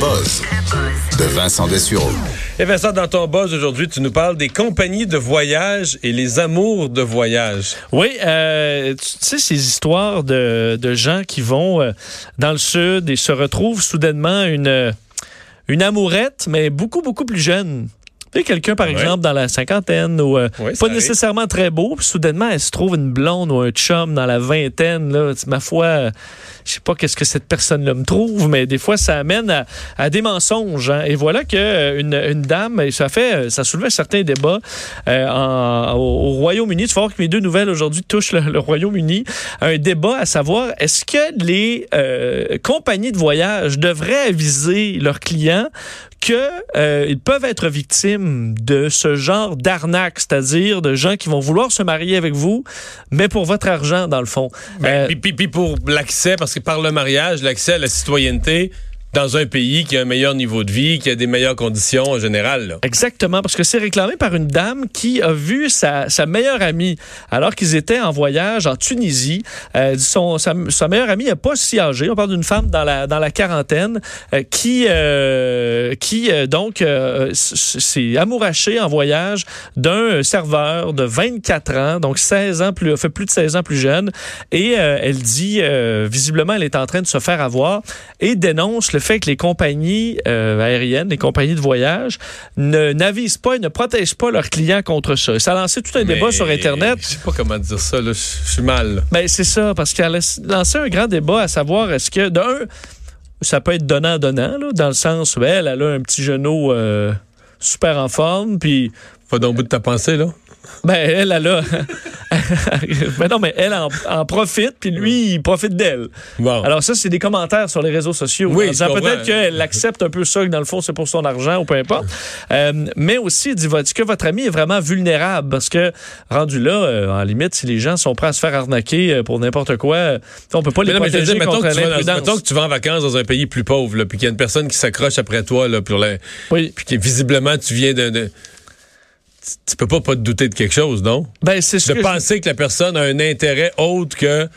buzz de Vincent Dessureau. Et Vincent, dans ton buzz aujourd'hui, tu nous parles des compagnies de voyage et les amours de voyage. Oui, euh, tu sais, ces histoires de, de gens qui vont euh, dans le sud et se retrouvent soudainement une, une amourette, mais beaucoup, beaucoup plus jeune. Tu sais, quelqu'un, par Ouais. exemple, dans la cinquantaine ou euh, pas arrive. nécessairement très beau, puis soudainement, elle se trouve une blonde ou un chum dans la vingtaine. Là, ma foi, euh, je sais pas qu'est-ce que cette personne-là me trouve, mais des fois, ça amène à, à des mensonges. hein. Et voilà que euh, une, une dame, et ça fait, euh, ça soulevait certains débats euh, en- au, au Royaume-Uni. Tu vas voir que mes deux nouvelles aujourd'hui touchent le, le Royaume-Uni. Un débat à savoir, est-ce que les euh, compagnies de voyage devraient aviser leurs clients que euh, peuvent être victimes de ce genre d'arnaque, c'est-à-dire de gens qui vont vouloir se marier avec vous, mais pour votre argent dans le fond? Ben, puis, puis- puis pour l'accès, parce que par le mariage, l'accès à la citoyenneté dans un pays qui a un meilleur niveau de vie, qui a des meilleures conditions en général. Exactement, parce que c'est réclamé par une dame qui a vu sa, sa meilleure amie, alors qu'ils étaient en voyage en Tunisie. Euh, son, sa, meilleure amie n'est pas si âgée, on parle d'une femme dans la, dans la quarantaine, euh, qui, euh, qui donc s'est amourachée en voyage d'un serveur de 24 ans, donc 16 ans plus, fait plus de 16 ans plus jeune, et elle dit, visiblement, elle est en train de se faire avoir et dénonce le fait que les compagnies euh, aériennes, les compagnies de voyage, ne n'avisent pas et ne protègent pas leurs clients contre ça. Ça a lancé tout un débat sur Internet. Je sais pas comment dire ça, là. Je suis mal. Ben, c'est ça, parce qu'elle a lancé un grand débat à savoir est-ce que, d'un, ça peut être donnant-donnant, là, dans le sens où elle, elle a un petit genou euh, super en forme, puis Va dans le bout de ta pensée, là. Ben, elle, elle a. ben non, mais elle en, en profite, puis lui, il profite d'elle. Bon. Alors, ça, c'est des commentaires sur les réseaux sociaux. Oui, peut-être qu'elle accepte un peu ça, que dans le fond, c'est pour son argent ou peu importe. Euh, mais aussi, dit est-ce que votre ami est vraiment vulnérable? Parce que, rendu là, euh, en limite, si les gens sont prêts à se faire arnaquer euh, pour n'importe quoi, on peut pas les Mais non, mais je veux protéger dire, mettons contre que, tu vas dans- l'imprudence. mettons que tu vas en vacances dans un pays plus pauvre, là, puis qu'il y a une personne qui s'accroche après toi, là, pour la- Oui. puis que visiblement tu viens de. Tu- peux pas pas te douter de quelque chose, non? Ben, c'est ce De que je- penser que la personne a un intérêt autre que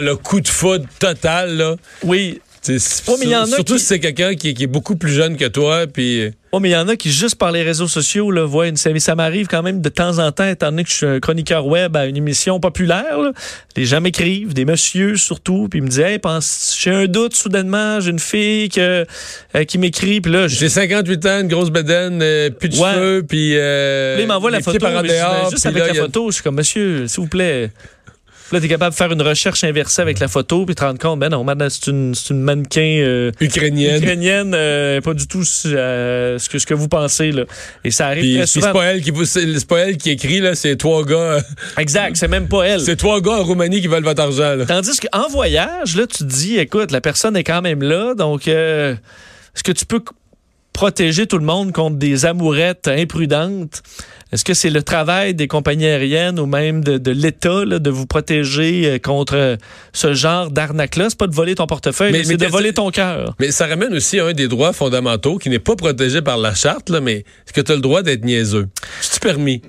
le coup de foudre total, là. Oui. C'est- c'est- Oh, mais il y en a surtout qui- si c'est quelqu'un qui, est- qui est beaucoup plus jeune que toi, puis. Oh, mais il y en a qui, juste par les réseaux sociaux, là, voient une ça, ça m'arrive quand même de temps en temps, étant donné que je suis un chroniqueur web à une émission populaire. là. Les gens m'écrivent, des messieurs surtout, puis ils me disent Hey, pense, j'ai un doute soudainement, j'ai une fille que, euh, qui m'écrit, puis là, J'ai 58 ans, une grosse bedaine, euh, plus de Ouais. cheveux, puis. Euh, Là, il m'envoie la photo, par dehors, juste avec là, la a- photo, je suis comme, monsieur, s'il vous plaît. Là, t'es capable de faire une recherche inversée avec la photo, puis te rendre compte, ben non, c'est une, c'est une mannequin euh, Ukrainienne. ukrainienne, euh, pas du tout euh, ce, que, ce que vous pensez. Là. Et ça arrive Puis, très puis c'est pas elle qui pas elle qui écrit là, c'est trois gars, Exact, c'est même pas elle. c'est trois gars en Roumanie qui veulent votre argent là. Tandis qu'en voyage, là, tu te dis, écoute, la personne est quand même là, donc euh, est-ce que tu peux protéger tout le monde contre des amourettes imprudentes? Est-ce que c'est le travail des compagnies aériennes ou même de, de l'État de vous protéger euh, contre euh, ce genre d'arnaque-là? C'est pas de voler ton portefeuille, Mais- c'est de voler ton cœur. Mais ça ramène aussi à un des droits fondamentaux qui n'est pas protégé par la charte là, mais est-ce que tu as le droit d'être niaiseux? C'est permis?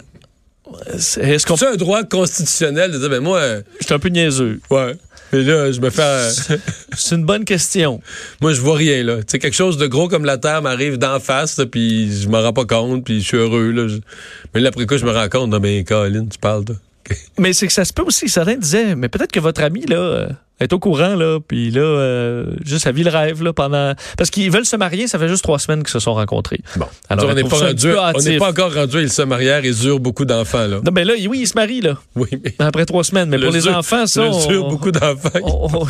Est-ce qu'on C'est un droit constitutionnel de dire ben moi euh, Je suis un peu niaiseux. ouais. Et là, je me fais. euh, C'est une bonne question. moi, je vois rien, là. Tu sais, quelque chose de gros comme la Terre m'arrive d'en face, là, puis je m'en rends pas compte, puis je suis heureux, là. Je- Mais là, après quoi, je me rends compte, non, mais Caroline, tu parles, toi. Mais c'est que ça se peut aussi. Certains disaient, mais peut-être que votre ami, là, euh, est au courant, là, puis là, euh, juste, elle vit le rêve, là, pendant. Parce qu'ils veulent se marier, ça fait juste trois semaines qu'ils se sont rencontrés. Bon. Alors, on n'est pas, rendu, on n'est pas encore rendu, ils se marièrent et eurent beaucoup d'enfants, là. Non, mais là, oui, ils se marient, là, Oui, mais. après trois semaines. Mais Le pour les enfants, ça. le on- beaucoup d'enfants.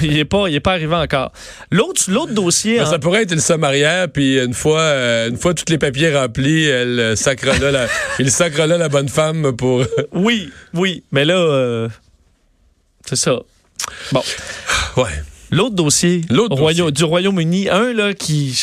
il n'est pas, pas arrivé encore. L'autre, l'autre dossier. Ben, en- Ça pourrait être, ils se marièrent, puis une fois, euh, une fois tous les papiers remplis, elle euh, sacre là, la, il sacre là la bonne femme pour. Oui, oui. Mais là, euh, c'est ça. Bon. ouais. L'autre dossier L'autre au Royaume- dossier. du Royaume-Uni, un là, qui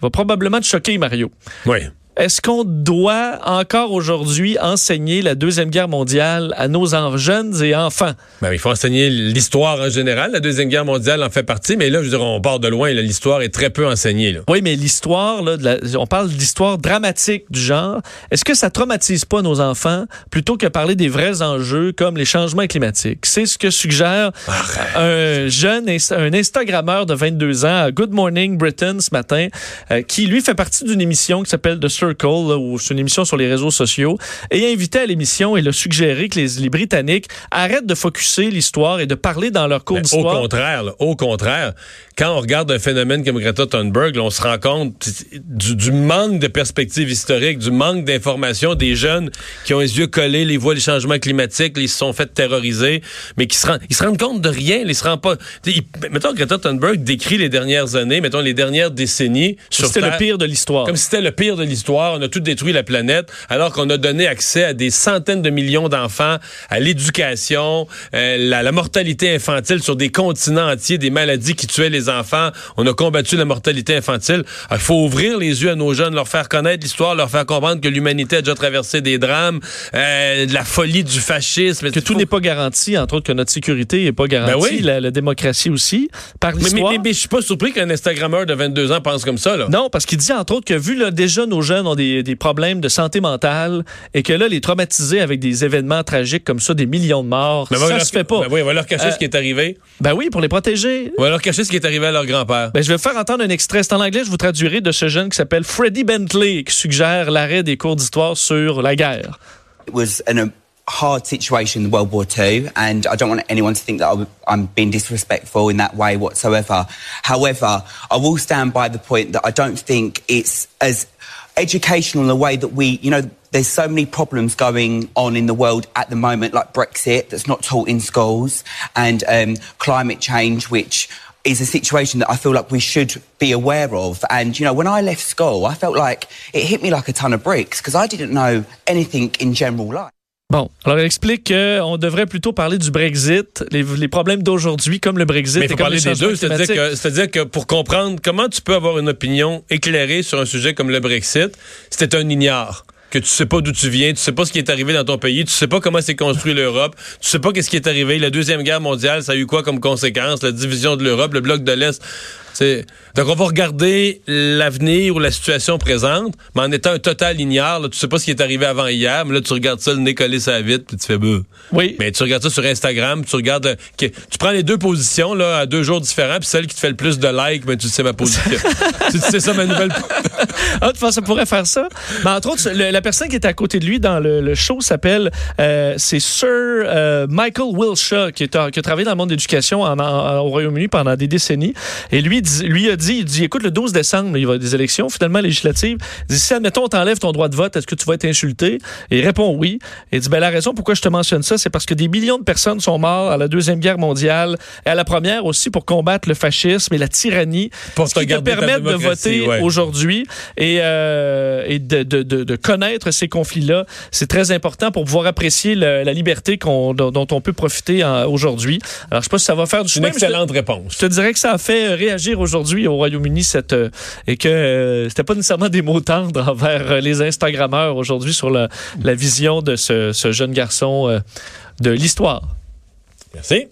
va probablement te choquer, Mario. Oui. Est-ce qu'on doit encore aujourd'hui enseigner la Deuxième Guerre mondiale à nos jeunes et enfants? Ben, il faut enseigner l'histoire en général. La Deuxième Guerre mondiale en fait partie, mais là, je veux dire, on part de loin. là. L'histoire est très peu enseignée. Là. Oui, mais l'histoire, de on parle d'histoire dramatique du genre. Est-ce que ça traumatise pas nos enfants plutôt que parler des vrais enjeux comme les changements climatiques? C'est ce que suggère un jeune, un Instagrammeur de 22 ans à Good Morning Britain ce matin, euh, qui lui fait partie d'une émission qui s'appelle The Circle, là, où c'est une émission sur les réseaux sociaux, et invité à l'émission et il a suggéré que les, les Britanniques arrêtent de focuser l'histoire et de parler dans leur cours Ben, au d'histoire. contraire, là, au contraire, quand on regarde un phénomène comme Greta Thunberg, là, on se rend compte du, du manque de perspectives historiques, du manque d'informations des jeunes qui ont les yeux collés, les voient les changements climatiques, ils se sont fait terroriser, mais qui se rendent, ils se rendent compte de rien, ils se rendent pas. ils- mettons Greta Thunberg décrit les dernières années, mettons les dernières décennies sur C'était le pire de l'histoire. comme si c'était le pire de l'histoire. On a tout détruit la planète, alors qu'on a donné accès à des centaines de millions d'enfants, à l'éducation, euh, la, la mortalité infantile sur des continents entiers, des maladies qui tuaient les enfants. On a combattu la mortalité infantile. Il faut ouvrir les yeux à nos jeunes, leur faire connaître l'histoire, leur faire comprendre que l'humanité a déjà traversé des drames, euh, de la folie du fascisme. que tout n'est pas garanti, entre autres que notre sécurité n'est pas garantie, Ben oui. la, la démocratie aussi, par Mais, mais, l'histoire. mais- mais je suis pas surpris qu'un Instagrammeur de 22 ans pense comme ça. Là. Non, parce qu'il dit entre autres que vu là, déjà nos jeunes ont des, des problèmes de santé mentale et que là, les traumatiser avec des événements tragiques comme ça, des millions de morts, Mais on va ça leur- se fait pas. Ben oui, on va leur cacher Euh, ce qui est arrivé. Ben oui, pour les protéger. On va leur cacher ce qui est arrivé à leur grand-père. Ben, je vais faire entendre un extrait. C'est en anglais, je vous traduirai de ce jeune qui s'appelle Freddie Bentley, qui suggère l'arrêt des cours d'histoire sur la guerre. It was an, a hard situation in World War II, and I don't want anyone to think that I'm being disrespectful in that way whatsoever. However, I will stand by the point that I don't think it's as educational in the way that we, you know, there's so many problems going on in the world at the moment, like Brexit, that's not taught in schools, and um, climate change, which is a situation that I feel like we should be aware of. And, you know, when I left school, I felt like it hit me like a ton of bricks because I didn't know anything in general life. Bon, alors elle explique qu'on devrait plutôt parler du Brexit, les, les problèmes d'aujourd'hui comme le Brexit Mais il et faut comme parler les des deux, c'est-à-dire que, c'est-à-dire que pour comprendre comment tu peux avoir une opinion éclairée sur un sujet comme le Brexit, c'était un ignare que tu sais pas d'où tu viens, tu sais pas ce qui est arrivé dans ton pays, tu sais pas comment s'est construit l'Europe, tu sais pas qu'est-ce qui est arrivé. La deuxième guerre mondiale, ça a eu quoi comme conséquence La division de l'Europe, le bloc de l'Est. Donc on va regarder l'avenir ou la situation présente, mais en étant un total ignare, là, tu sais pas ce qui est arrivé avant hier, mais là tu regardes ça le nez collé ça vite, puis tu fais beuh. Oui. Mais tu regardes ça sur Instagram, tu regardes, euh, tu prends les deux positions là à deux jours différents, puis celle qui te fait le plus de likes, mais tu sais ma position. tu sais ça ma nouvelle. Ah, tu penses ça pourrait faire ça? Mais entre autres, le- la personne qui est à côté de lui dans le, le show s'appelle, euh, c'est Sir euh, Michael Wilshaw, qui, est, qui a travaillé dans le monde de l'éducation en- en- au Royaume-Uni pendant des décennies. Et lui, lui a dit, il dit, écoute, le 12 décembre, il va y avoir des élections, finalement législatives. Il dit, si, admettons, on t'enlève ton droit de vote, est-ce que tu vas être insulté? Et il répond oui. Et il dit, ben, la raison pourquoi je te mentionne ça, c'est parce que des millions de personnes sont mortes à la Deuxième Guerre mondiale et à la Première aussi pour combattre le fascisme et la tyrannie. Pour ce qui te permettre de voter ouais. aujourd'hui et, euh, et de, de- de- de connaître ces conflits-là. C'est très important pour pouvoir apprécier le- la liberté dont, dont on peut profiter en- aujourd'hui. Alors, je sais pas si ça va faire du C'est une chemin, je te- excellente réponse. je te dirais que ça a fait réagir aujourd'hui au Royaume-Uni cette euh, et que euh, c'était pas nécessairement des mots tendres envers euh, les Instagrammeurs aujourd'hui sur la, la vision de ce, ce jeune garçon euh, de l'histoire. Merci.